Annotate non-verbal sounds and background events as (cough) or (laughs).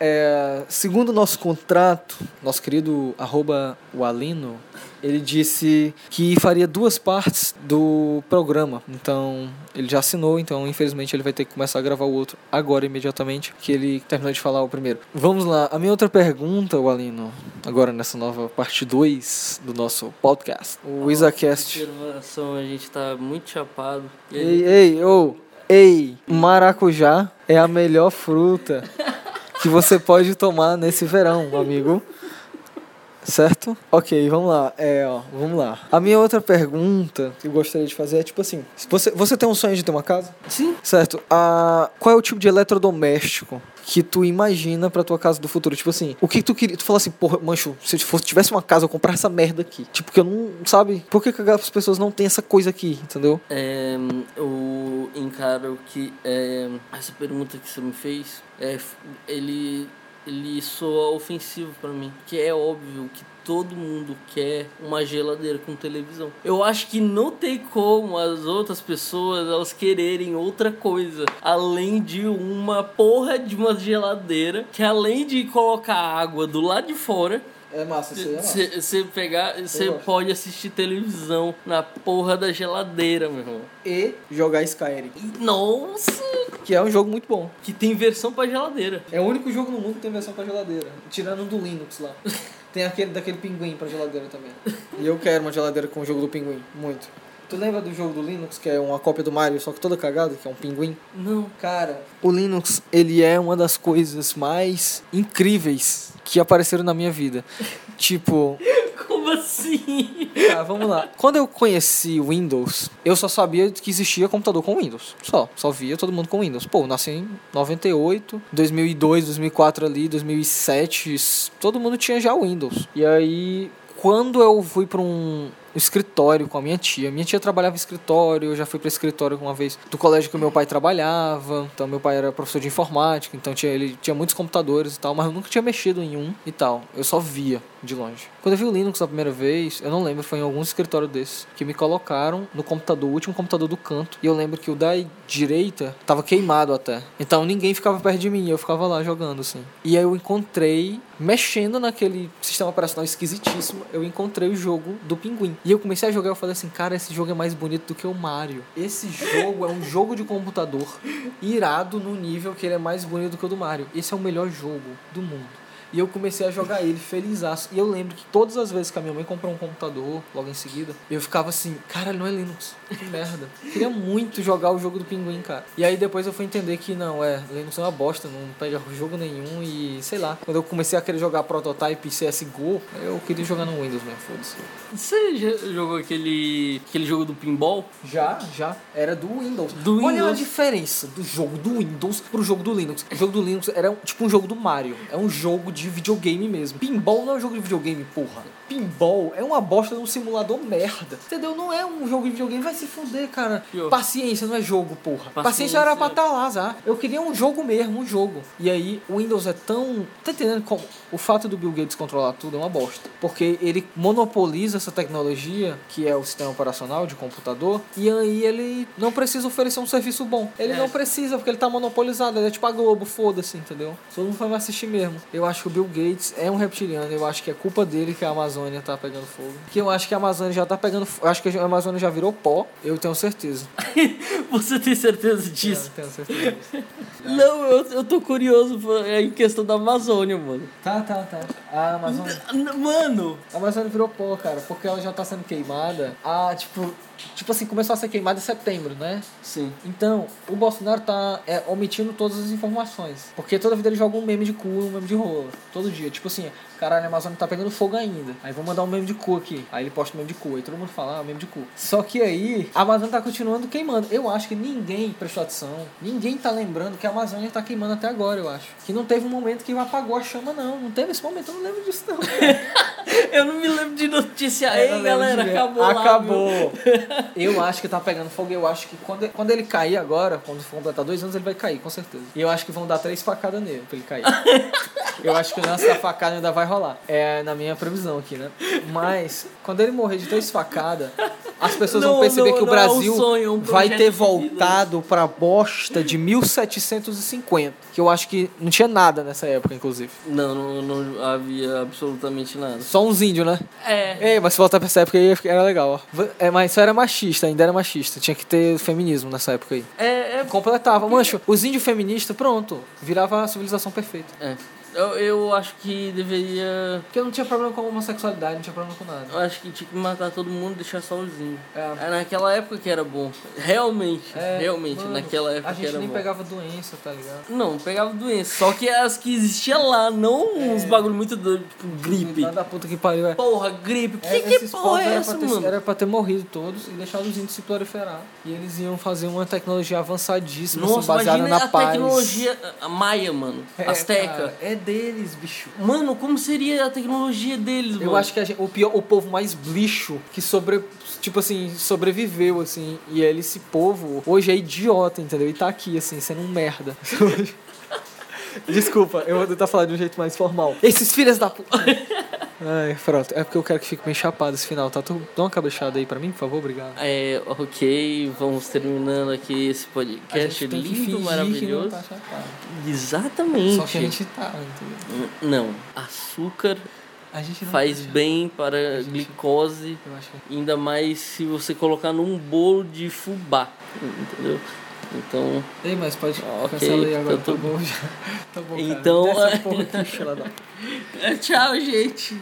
é, segundo o nosso contrato, nosso querido arroba o Alino, ele disse que faria duas partes do programa. Então, ele já assinou, então infelizmente ele vai ter que começar a gravar o outro agora imediatamente, que ele terminou de falar o primeiro. Vamos lá, a minha outra pergunta, o Alino, agora nessa nova parte 2 do nosso podcast, o Isacast. Observação, a gente tá muito chapado. Ei, ei, ô, ei, maracujá é a melhor fruta (laughs) que você pode tomar nesse verão, amigo. Certo? Ok, vamos lá. É, ó, vamos lá. A minha outra pergunta que eu gostaria de fazer é tipo assim: você, você tem um sonho de ter uma casa? Sim. Certo. Ah, qual é o tipo de eletrodoméstico que tu imagina pra tua casa do futuro? Tipo assim, o que tu queria? Tu fala assim, porra, mancho, se eu fosse, tivesse uma casa, eu comprar essa merda aqui. Tipo, que eu não. Sabe? Por que, que as pessoas não têm essa coisa aqui? Entendeu? É, eu encaro que é, essa pergunta que você me fez, é, ele, ele soa ofensivo pra mim. Que é óbvio que todo mundo quer uma geladeira com televisão. Eu acho que não tem como as outras pessoas elas quererem outra coisa além de uma porra de uma geladeira que além de colocar água do lado de fora É massa, você pegar, você pode assistir televisão na porra da geladeira, meu irmão. E jogar Skyrim. Nossa! Que é um jogo muito bom. Que tem versão pra geladeira. É o único jogo no mundo que tem versão pra geladeira. Tirando do Linux lá. (laughs) Tem aquele daquele pinguim pra geladeira também. E eu quero uma geladeira com o jogo do pinguim. Muito. Tu lembra do jogo do Linux, que é uma cópia do Mario, só que toda cagada, que é um pinguim? Não. Cara, o Linux, ele é uma das coisas mais incríveis que apareceram na minha vida. (laughs) tipo, Como assim? Tá, vamos lá. Quando eu conheci o Windows, eu só sabia que existia computador com Windows. Só. Só via todo mundo com Windows. Pô, nasci em 98, 2002, 2004 ali, 2007. s- Todo mundo tinha já o Windows. E aí, quando eu fui pra um escritório com a minha tia. Minha tia trabalhava em escritório, eu já fui para escritório uma vez do colégio que meu pai trabalhava. Então meu pai era professor de informática, então tinha, ele tinha muitos computadores e tal, mas eu nunca tinha mexido em um e tal. Eu só via de longe. Quando eu vi o Linux a primeira vez, eu não lembro, foi em algum escritório desses que me colocaram no computador, o último computador do canto. E eu lembro que o da direita tava queimado até. Então ninguém ficava perto de mim, eu ficava lá jogando assim. E aí eu encontrei, mexendo naquele sistema operacional esquisitíssimo, eu encontrei o jogo do Pinguim. E eu comecei a jogar, eu falei assim, cara, esse jogo é mais bonito do que o Mario. Esse jogo é um jogo de computador irado no nível que ele é mais bonito do que o do Mario. Esse é o melhor jogo do mundo. E eu comecei a jogar ele felizaço. E eu lembro que todas as vezes que a minha mãe comprou um computador, logo em seguida, eu ficava assim, cara, não é Linux. Que merda. Queria muito jogar o jogo do Pinguim, cara. E aí depois eu fui entender que não, é, Linux é uma bosta, não pega jogo nenhum e sei lá. Quando eu comecei a querer jogar Prototype CSGO, eu queria jogar no Windows mesmo, foda-se. Você já jogou aquele, aquele jogo do pinball? Já, já. Era do Windows. Do Olha a Windows. diferença do jogo do Windows pro jogo do Linux. O jogo do Linux era tipo um jogo do Mario. É um jogo de videogame mesmo. Pinball não é um jogo de videogame, porra. Pinball é uma bosta de um simulador merda. Entendeu? Não é um jogo de videogame. Vai se fuder, cara. Paciência, não é jogo, porra. Paciência, Paciência. era pra estar lá, já. Eu queria um jogo mesmo, um jogo. E aí, o Windows é tão. Tá entendendo como? O fato do Bill Gates controlar tudo é uma bosta. Porque ele monopoliza essa tecnologia, que é o sistema operacional de computador, e aí ele não precisa oferecer um serviço bom. Ele É. não precisa, porque ele tá monopolizado. Ele é tipo a Globo, foda-se, entendeu? Todo mundo vai me assistir mesmo. Eu acho o Bill Gates é um reptiliano. Eu acho que é culpa dele que a Amazônia tá pegando fogo. Que eu acho que a Amazônia já tá pegando. acho que a Amazônia já virou pó. Eu tenho certeza. (laughs) Você tem certeza disso? Eu tenho certeza disso. Não, eu, eu tô curioso é em questão da Amazônia, mano. Tá, tá, tá. A Amazônia. Mano, A Amazônia virou pó, cara, porque ela já tá sendo queimada. Ah, tipo. Tipo assim, começou a ser queimada em setembro, né? sim. Então, o Bolsonaro tá é, omitindo todas as informações. Porque toda vida ele joga um meme de cu, um meme de rola. Todo dia. Tipo assim, caralho, a Amazônia tá pegando fogo ainda. Aí vou mandar um meme de cu aqui. Aí ele posta um meme de cu. Aí todo mundo fala, ah, meme de cu. Só que aí, a Amazônia tá continuando queimando. Eu acho que ninguém prestou atenção. Ninguém tá lembrando que a Amazônia tá queimando até agora, eu acho. Que não teve um momento que apagou a chama, não. Não teve esse momento, eu não lembro disso, não. (laughs) Eu não me lembro de notícia. Eu não Ei, galera, de ver. acabou lá, Acabou. (laughs) eu acho que tá pegando fogo. Eu acho que quando, quando ele cair agora, quando for completar dois anos, ele vai cair, com certeza. E eu acho que vão dar três facadas nele pra ele cair. (laughs) eu acho que o lance da facada ainda vai rolar. É na minha previsão aqui, né? Mas, quando ele morrer de três facadas, as pessoas Não, vão perceber não, que o não é um Brasil sonho, é um vai ter voltado pra bosta de 1750. Que eu acho que não tinha nada nessa época, inclusive. Não, não, não havia absolutamente nada. Só uns índios, né? É. Ei, mas se voltar pra essa época aí, era legal, ó. É, mas só era machista, ainda era machista. Tinha que ter feminismo nessa época aí. É, é, Completava. Mancho, os índios feministas, pronto. Virava a civilização perfeita. é. Eu, eu acho que deveria. Porque não tinha problema com a homossexualidade, não tinha problema com nada. Eu acho que tinha que matar todo mundo e deixar índios. É. É naquela época que era bom. Realmente, É, realmente, mano, naquela época A que gente era nem bom. pegava doença, tá ligado? Não, pegava doença. Só que as que existiam lá, não uns bagulho muito doido, tipo gripe. Lá da puta que pariu. É. Porra, gripe. Que, É, que porra é essa, ter, mano? Era pra ter morrido todos e deixado os índios se proliferar. E eles iam fazer uma tecnologia avançadíssima, assim, Nossa, baseada na a paz. tecnologia a maia, mano. É, Azteca. cara, é deles, bicho. Mano, como seria a tecnologia deles, Eu mano? acho que a gente- o, pior, o povo mais lixo que sobre, tipo assim, sobreviveu, assim, e ele, esse povo, hoje é idiota, entendeu? E tá aqui, assim, sendo um merda. (laughs) Desculpa, eu vou tentar falar de um jeito mais formal. Esses filhos da puta. (laughs) Ai, pronto. É porque eu quero que fique bem chapado esse final, tá? Tu dá uma cabeçada aí pra mim, por favor, obrigado. É, ok, vamos terminando aqui esse A podcast lindo, que maravilhoso. tá. Exatamente. Só que a gente tá, entendeu? Não, açúcar A faz tá bem para gente- glicose, Eu acho que... ainda mais se você colocar num bolo de fubá, entendeu? Então, Ei, mas pode Ok, cancelar aí agora, então tá tô- bom já. (laughs) Tá bom, cara. Então, Desce é- a (laughs) porra aqui, tchau, gente.